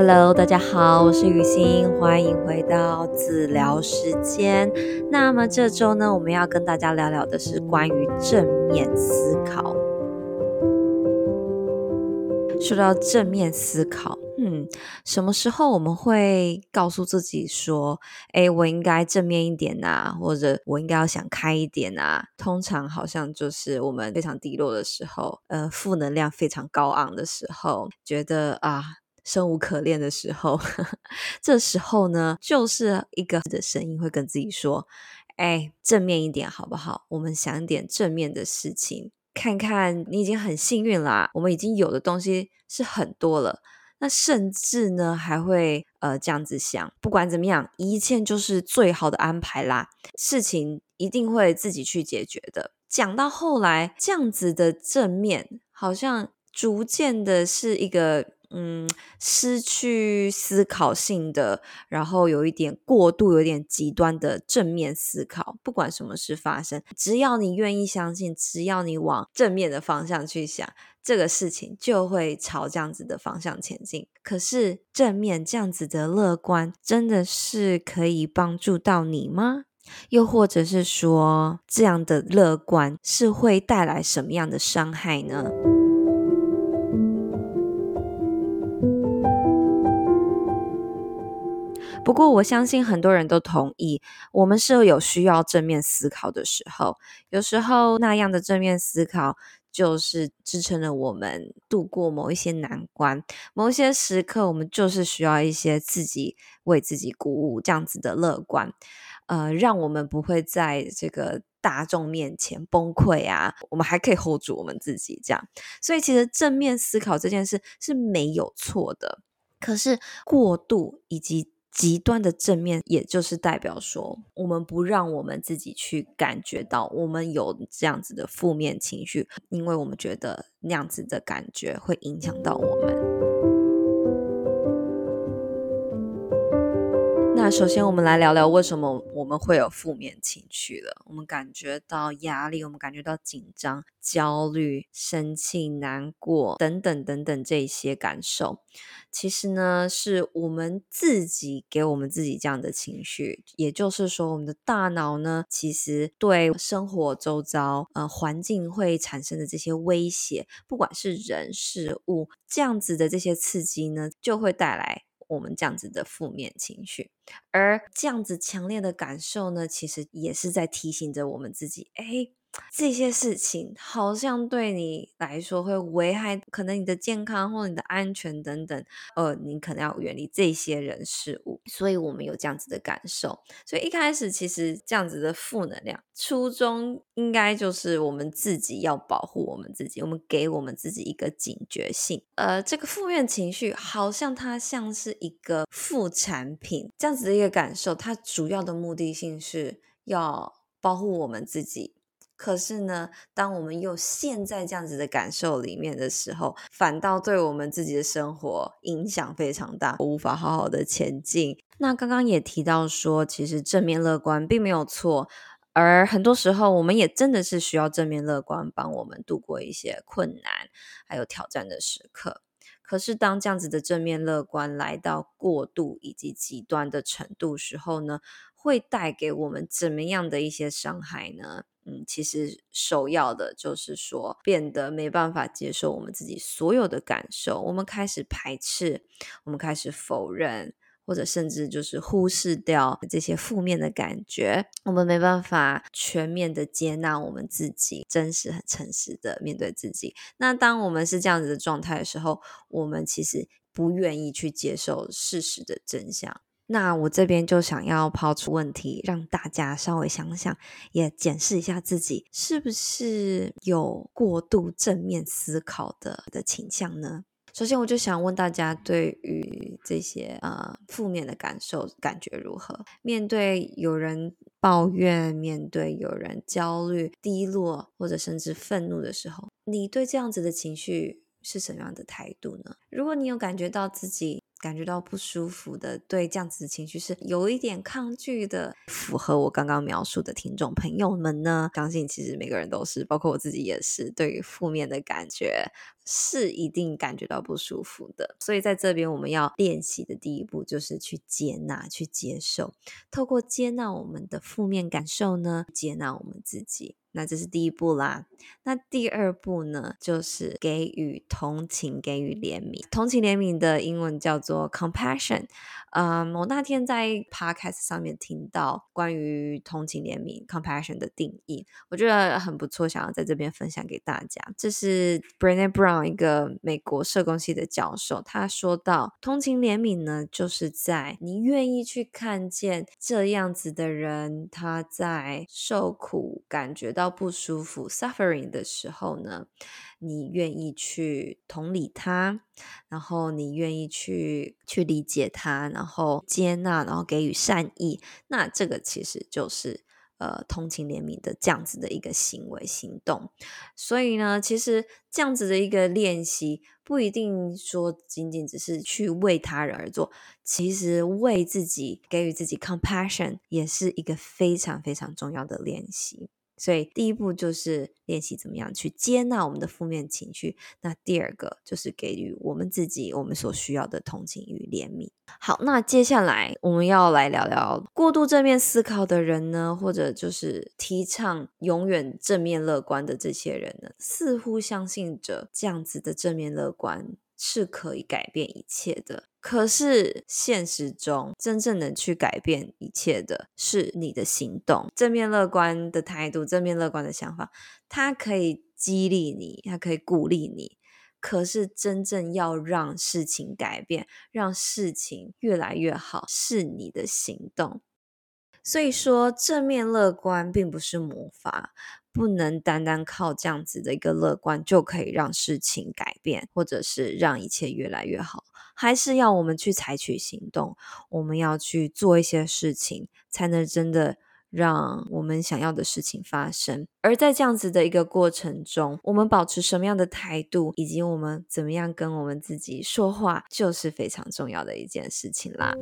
Hello，大家好，我是雨欣，欢迎回到子疗时间。那么这周呢，我们要跟大家聊聊的是关于正面思考。说到正面思考，嗯，什么时候我们会告诉自己说，诶，我应该正面一点啊，或者我应该要想开一点啊？通常好像就是我们非常低落的时候，呃，负能量非常高昂的时候，觉得啊。生无可恋的时候，这时候呢，就是一个的声音会跟自己说：“哎，正面一点好不好？我们想一点正面的事情，看看你已经很幸运啦，我们已经有的东西是很多了。那甚至呢，还会呃这样子想，不管怎么样，一切就是最好的安排啦，事情一定会自己去解决的。讲到后来，这样子的正面，好像逐渐的是一个。”嗯，失去思考性的，然后有一点过度、有点极端的正面思考。不管什么事发生，只要你愿意相信，只要你往正面的方向去想，这个事情就会朝这样子的方向前进。可是，正面这样子的乐观，真的是可以帮助到你吗？又或者是说，这样的乐观是会带来什么样的伤害呢？不过，我相信很多人都同意，我们是有需要正面思考的时候。有时候，那样的正面思考就是支撑了我们度过某一些难关。某一些时刻，我们就是需要一些自己为自己鼓舞，这样子的乐观，呃，让我们不会在这个大众面前崩溃啊。我们还可以 hold 住我们自己，这样。所以，其实正面思考这件事是没有错的。可是，过度以及极端的正面，也就是代表说，我们不让我们自己去感觉到我们有这样子的负面情绪，因为我们觉得那样子的感觉会影响到我们。首先，我们来聊聊为什么我们会有负面情绪了。我们感觉到压力，我们感觉到紧张、焦虑、生气、难过等等等等这些感受，其实呢，是我们自己给我们自己这样的情绪。也就是说，我们的大脑呢，其实对生活周遭、呃环境会产生的这些威胁，不管是人事物这样子的这些刺激呢，就会带来。我们这样子的负面情绪，而这样子强烈的感受呢，其实也是在提醒着我们自己，诶。这些事情好像对你来说会危害，可能你的健康或你的安全等等，呃，你可能要远离这些人事物，所以我们有这样子的感受。所以一开始其实这样子的负能量，初衷应该就是我们自己要保护我们自己，我们给我们自己一个警觉性。呃，这个负面情绪好像它像是一个副产品，这样子的一个感受，它主要的目的性是要保护我们自己。可是呢，当我们又陷在这样子的感受里面的时候，反倒对我们自己的生活影响非常大，无法好好的前进。那刚刚也提到说，其实正面乐观并没有错，而很多时候我们也真的是需要正面乐观帮我们度过一些困难还有挑战的时刻。可是当这样子的正面乐观来到过度以及极端的程度时候呢，会带给我们怎么样的一些伤害呢？嗯，其实首要的就是说，变得没办法接受我们自己所有的感受，我们开始排斥，我们开始否认，或者甚至就是忽视掉这些负面的感觉，我们没办法全面的接纳我们自己，真实、很诚实的面对自己。那当我们是这样子的状态的时候，我们其实不愿意去接受事实的真相。那我这边就想要抛出问题，让大家稍微想想，也检视一下自己是不是有过度正面思考的的倾向呢？首先，我就想问大家，对于这些呃负面的感受，感觉如何？面对有人抱怨，面对有人焦虑、低落，或者甚至愤怒的时候，你对这样子的情绪是什么样的态度呢？如果你有感觉到自己，感觉到不舒服的，对这样子的情绪是有一点抗拒的，符合我刚刚描述的听众朋友们呢，相信其实每个人都是，包括我自己也是，对于负面的感觉是一定感觉到不舒服的。所以在这边，我们要练习的第一步就是去接纳、去接受。透过接纳我们的负面感受呢，接纳我们自己。那这是第一步啦。那第二步呢，就是给予同情，给予怜悯。同情怜悯的英文叫做 compassion。嗯，我那天在 podcast 上面听到关于同情怜悯 compassion 的定义，我觉得很不错，想要在这边分享给大家。这是 Brené Brown 一个美国社工系的教授，他说到，同情怜悯呢，就是在你愿意去看见这样子的人，他在受苦，感觉到不舒服 suffering 的时候呢，你愿意去同理他，然后你愿意去去理解他，然后接纳，然后给予善意，那这个其实就是呃同情怜悯的这样子的一个行为行动。所以呢，其实这样子的一个练习，不一定说仅仅只是去为他人而做，其实为自己给予自己 compassion 也是一个非常非常重要的练习。所以第一步就是练习怎么样去接纳我们的负面情绪。那第二个就是给予我们自己我们所需要的同情与怜悯。好，那接下来我们要来聊聊过度正面思考的人呢，或者就是提倡永远正面乐观的这些人呢，似乎相信着这样子的正面乐观是可以改变一切的。可是现实中，真正能去改变一切的是你的行动。正面乐观的态度，正面乐观的想法，它可以激励你，它可以鼓励你。可是真正要让事情改变，让事情越来越好，是你的行动。所以说，正面乐观并不是魔法。不能单单靠这样子的一个乐观就可以让事情改变，或者是让一切越来越好，还是要我们去采取行动，我们要去做一些事情，才能真的让我们想要的事情发生。而在这样子的一个过程中，我们保持什么样的态度，以及我们怎么样跟我们自己说话，就是非常重要的一件事情啦。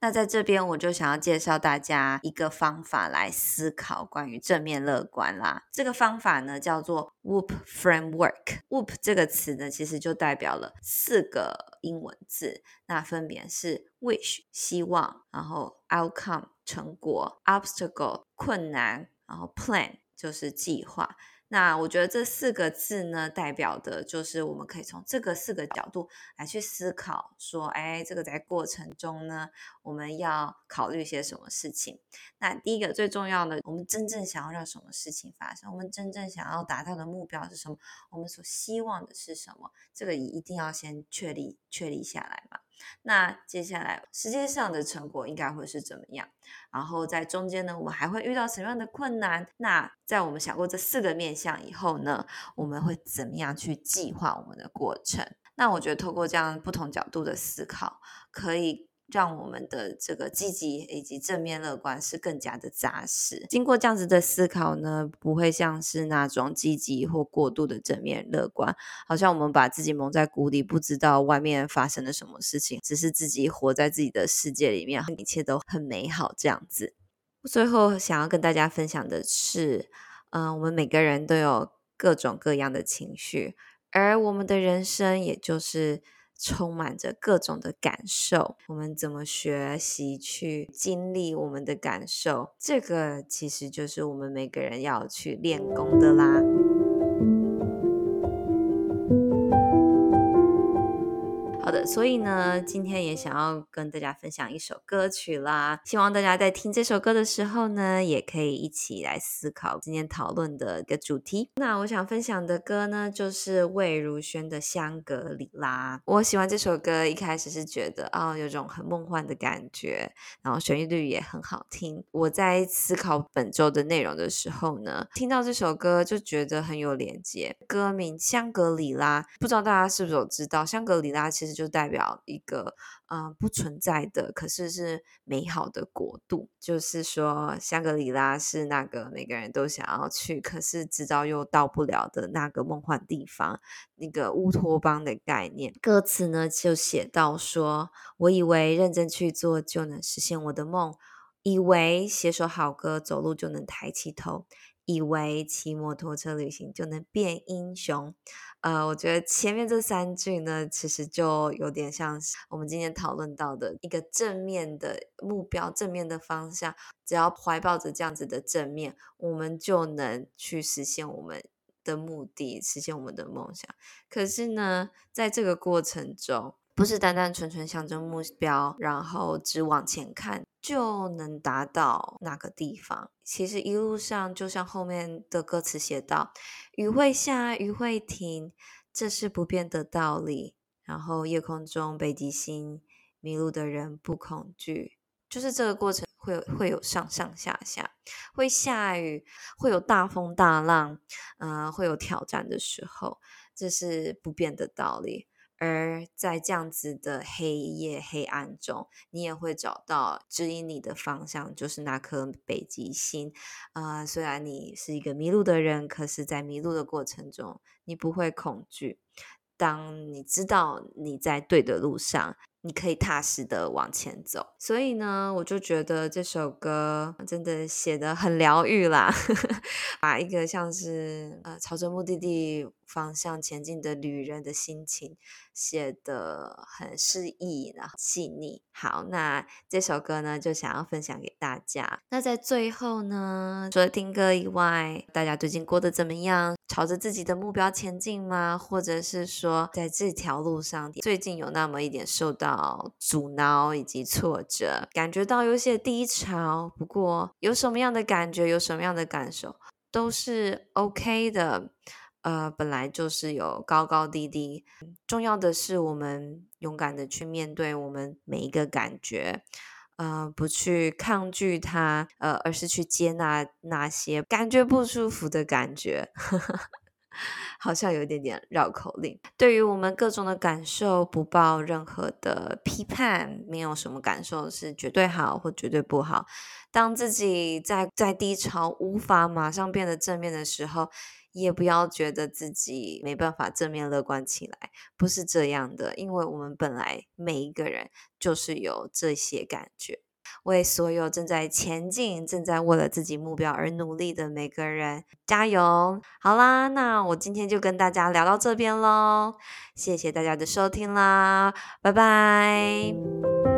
那在这边，我就想要介绍大家一个方法来思考关于正面乐观啦。这个方法呢，叫做 WHOOP Framework。WHOOP 这个词呢，其实就代表了四个英文字，那分别是 Wish 希望，然后 Outcome 成果，Obstacle 困难，然后 Plan 就是计划。那我觉得这四个字呢，代表的就是我们可以从这个四个角度来去思考，说，哎，这个在过程中呢，我们要考虑些什么事情？那第一个最重要的，我们真正想要让什么事情发生？我们真正想要达到的目标是什么？我们所希望的是什么？这个一定要先确立确立下来嘛。那接下来实际上的成果应该会是怎么样？然后在中间呢，我们还会遇到什么样的困难？那在我们想过这四个面向以后呢，我们会怎么样去计划我们的过程？那我觉得透过这样不同角度的思考，可以。让我们的这个积极以及正面乐观是更加的扎实。经过这样子的思考呢，不会像是那种积极或过度的正面乐观，好像我们把自己蒙在鼓里，不知道外面发生了什么事情，只是自己活在自己的世界里面，一切都很美好这样子。最后想要跟大家分享的是，嗯、我们每个人都有各种各样的情绪，而我们的人生也就是。充满着各种的感受，我们怎么学习去经历我们的感受？这个其实就是我们每个人要去练功的啦。所以呢，今天也想要跟大家分享一首歌曲啦。希望大家在听这首歌的时候呢，也可以一起来思考今天讨论的一个主题。那我想分享的歌呢，就是魏如萱的《香格里拉》。我喜欢这首歌，一开始是觉得哦，有种很梦幻的感觉，然后旋律也很好听。我在思考本周的内容的时候呢，听到这首歌就觉得很有连接。歌名《香格里拉》，不知道大家是不是有知道，香格里拉其实。就代表一个嗯、呃、不存在的，可是是美好的国度。就是说，香格里拉是那个每个人都想要去，可是知道又到不了的那个梦幻地方。那个乌托邦的概念，歌词呢就写到说：“我以为认真去做就能实现我的梦。”以为写首好歌，走路就能抬起头。以为骑摩托车旅行就能变英雄，呃，我觉得前面这三句呢，其实就有点像我们今天讨论到的一个正面的目标、正面的方向。只要怀抱着这样子的正面，我们就能去实现我们的目的，实现我们的梦想。可是呢，在这个过程中，不是单单纯纯向着目标，然后只往前看就能达到那个地方。其实一路上，就像后面的歌词写道：“雨会下，雨会停，这是不变的道理。”然后夜空中北极星，迷路的人不恐惧。就是这个过程会有会有上上下下，会下雨，会有大风大浪，嗯、呃，会有挑战的时候，这是不变的道理。而在这样子的黑夜黑暗中，你也会找到指引你的方向，就是那颗北极星。啊、呃，虽然你是一个迷路的人，可是，在迷路的过程中，你不会恐惧。当你知道你在对的路上。你可以踏实的往前走，所以呢，我就觉得这首歌真的写得很疗愈啦，把一个像是呃朝着目的地方向前进的旅人的心情写得很诗意，然后细腻。好，那这首歌呢，就想要分享给大家。那在最后呢，除了听歌以外，大家最近过得怎么样？朝着自己的目标前进吗？或者是说，在这条路上最近有那么一点受到阻挠以及挫折，感觉到有些低潮。不过有什么样的感觉，有什么样的感受，都是 OK 的。呃，本来就是有高高低低，重要的是我们勇敢的去面对我们每一个感觉，呃，不去抗拒它，呃，而是去接纳那些感觉不舒服的感觉。好像有一点点绕口令。对于我们各种的感受，不抱任何的批判，没有什么感受是绝对好或绝对不好。当自己在在低潮无法马上变得正面的时候，也不要觉得自己没办法正面乐观起来，不是这样的，因为我们本来每一个人就是有这些感觉。为所有正在前进、正在为了自己目标而努力的每个人加油！好啦，那我今天就跟大家聊到这边喽，谢谢大家的收听啦，拜拜。